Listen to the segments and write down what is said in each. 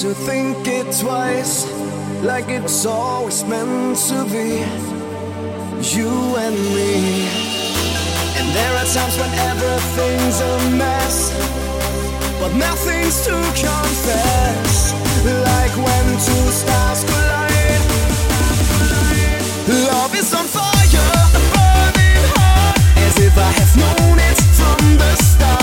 to think it twice, like it's always meant to be. You and me. And there are times when everything's a mess, but nothing's to confess. Like when two stars collide, love is on fire, burning hot, as if I have known it from the start.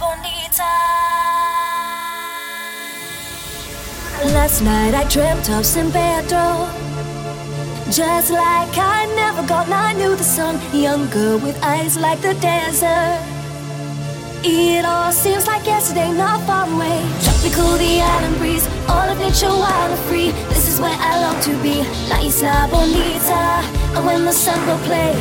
Bonita. Last night I dreamt of San Pedro. Just like I never got, I knew the sun. Young girl with eyes like the desert. It all seems like yesterday, not far away. Tropical, the island breeze, all of nature wild and free. This is where I long to be, La Isla Bonita. And when the sun will play,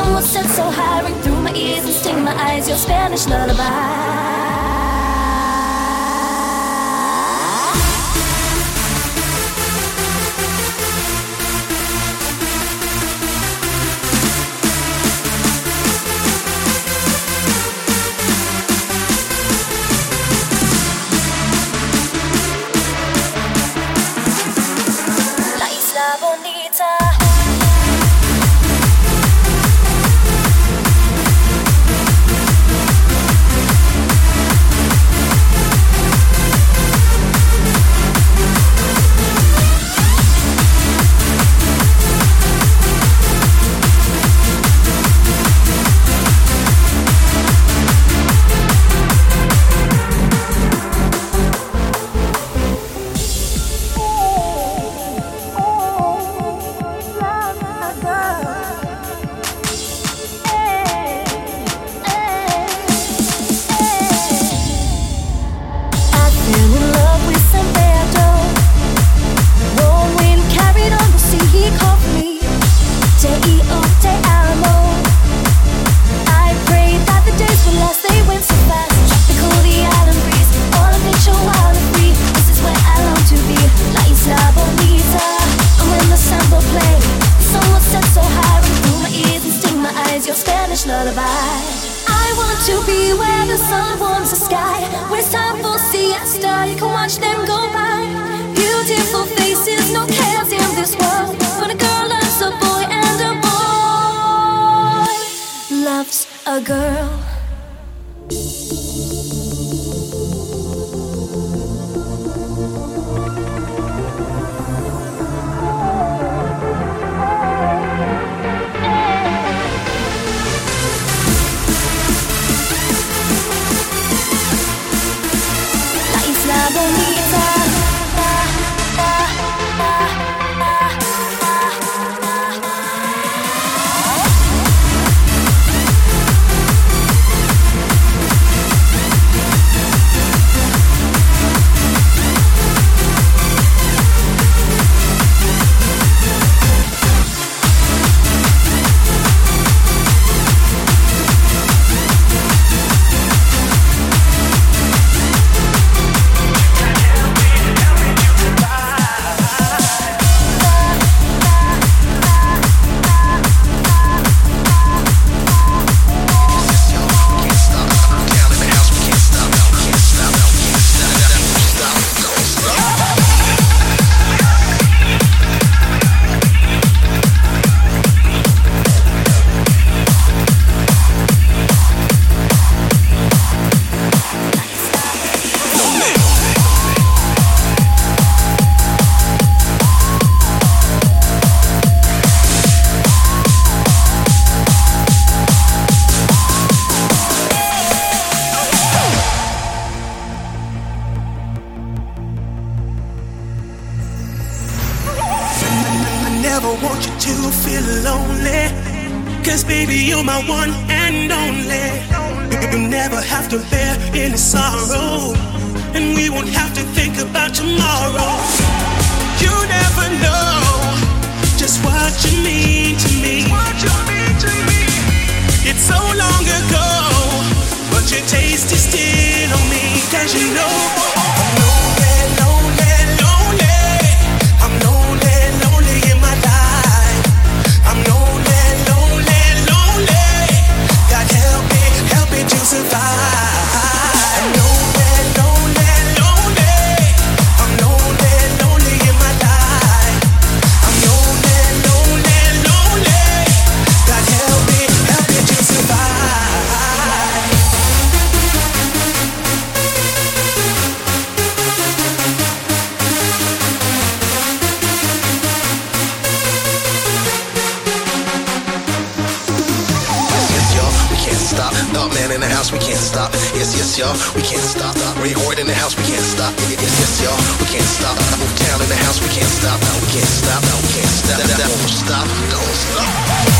will set so high, ring through my ears and sting my eyes. Your Spanish lullaby. can't stop. Yes, y'all, we can't stop. Move town in the house, we can't stop. We can't stop. We can't stop. We won't stop. Don't stop.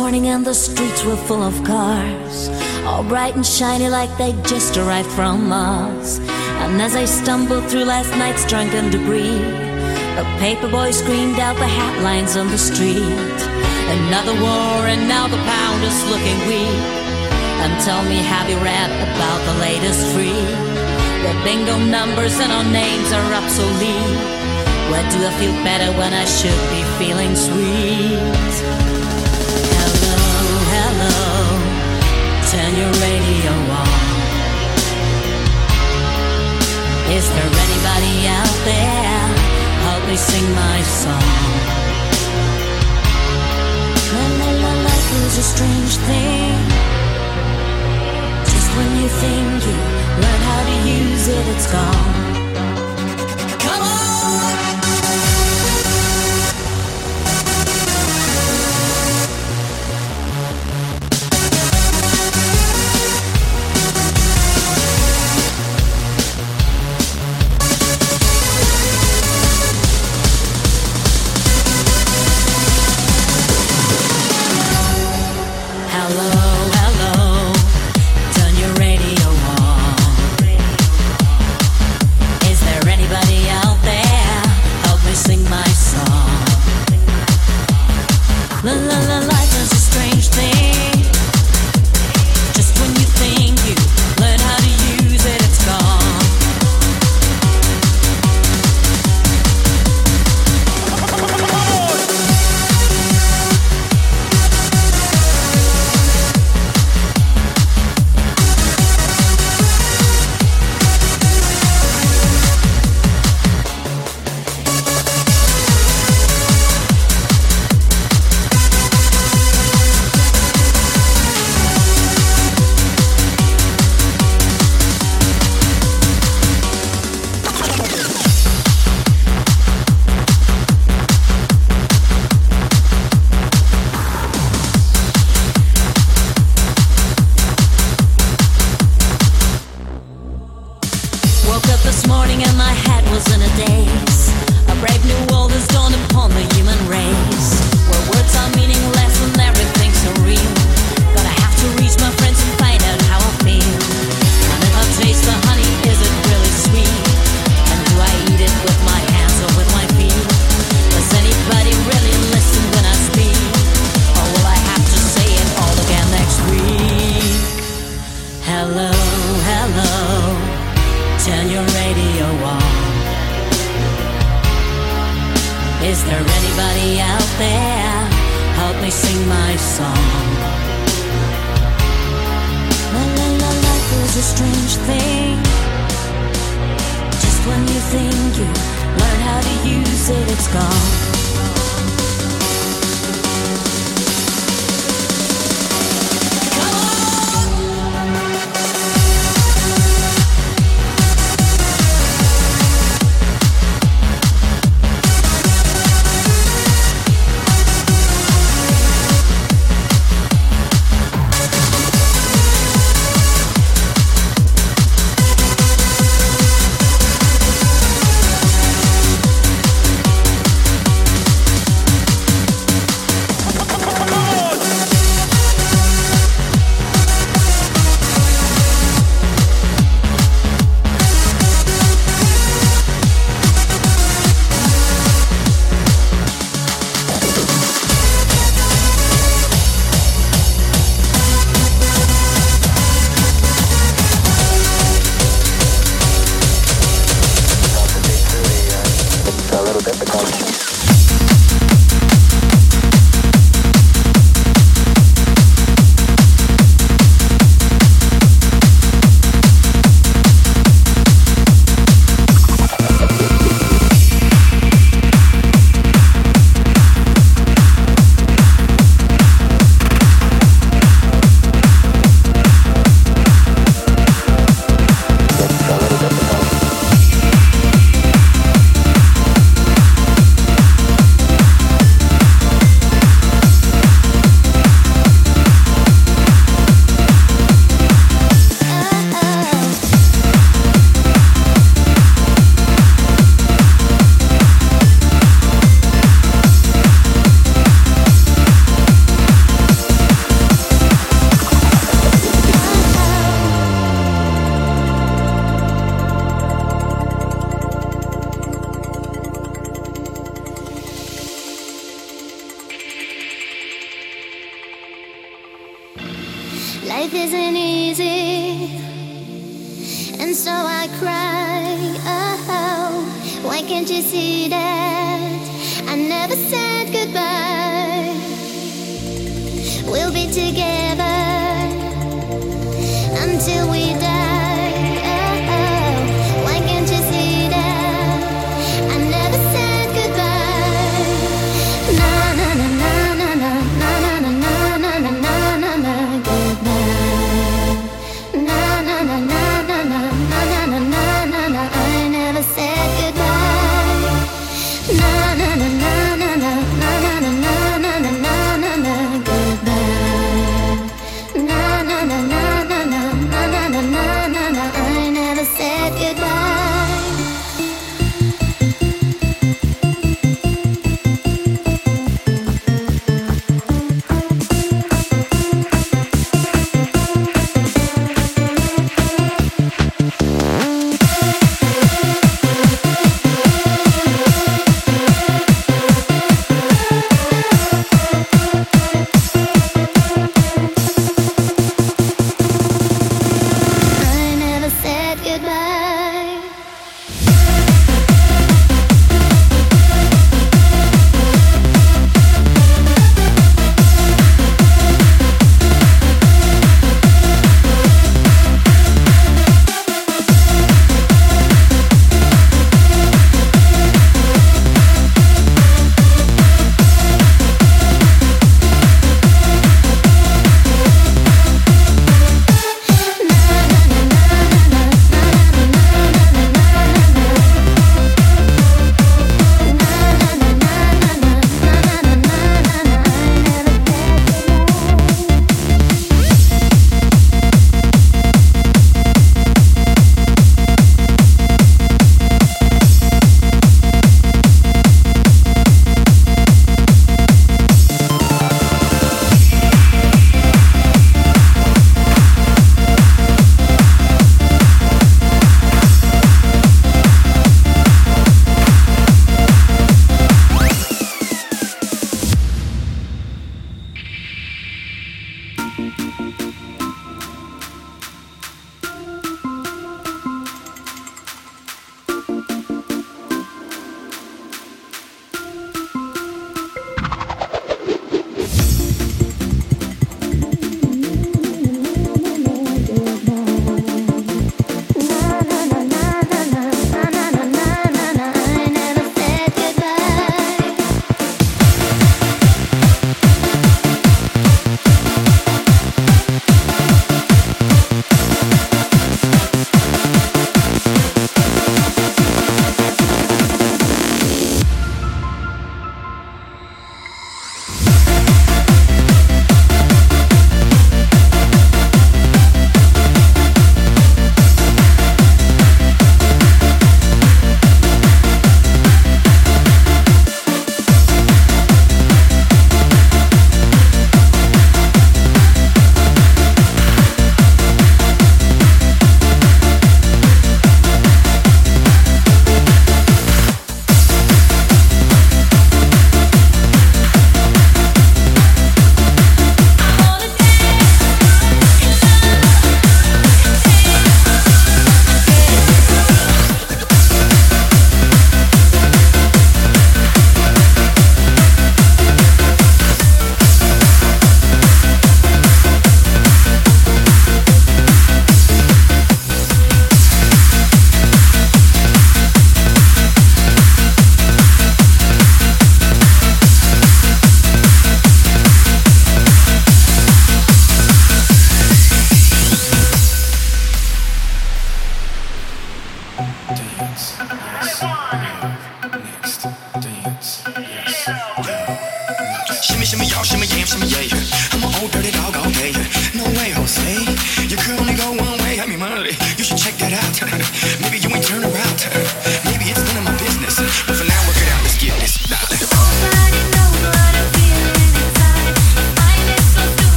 Morning and the streets were full of cars, all bright and shiny like they just arrived from Mars. And as I stumbled through last night's drunken debris, a paperboy screamed out the headlines on the street. Another war, and now the pound is looking weak. And tell me, have you read about the latest free? The bingo numbers and our names are obsolete. Where do I feel better when I should be feeling sweet? Your radio on. Is there anybody out there? Help me sing my song. La la la, life is a strange thing. Just when you think you learn how to use it, it's gone. Come on! Hello,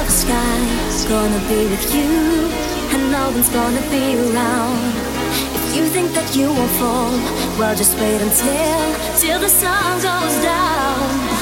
of the sky's gonna be with you, and no one's gonna be around. If you think that you won't fall, well, just wait until till the sun goes down.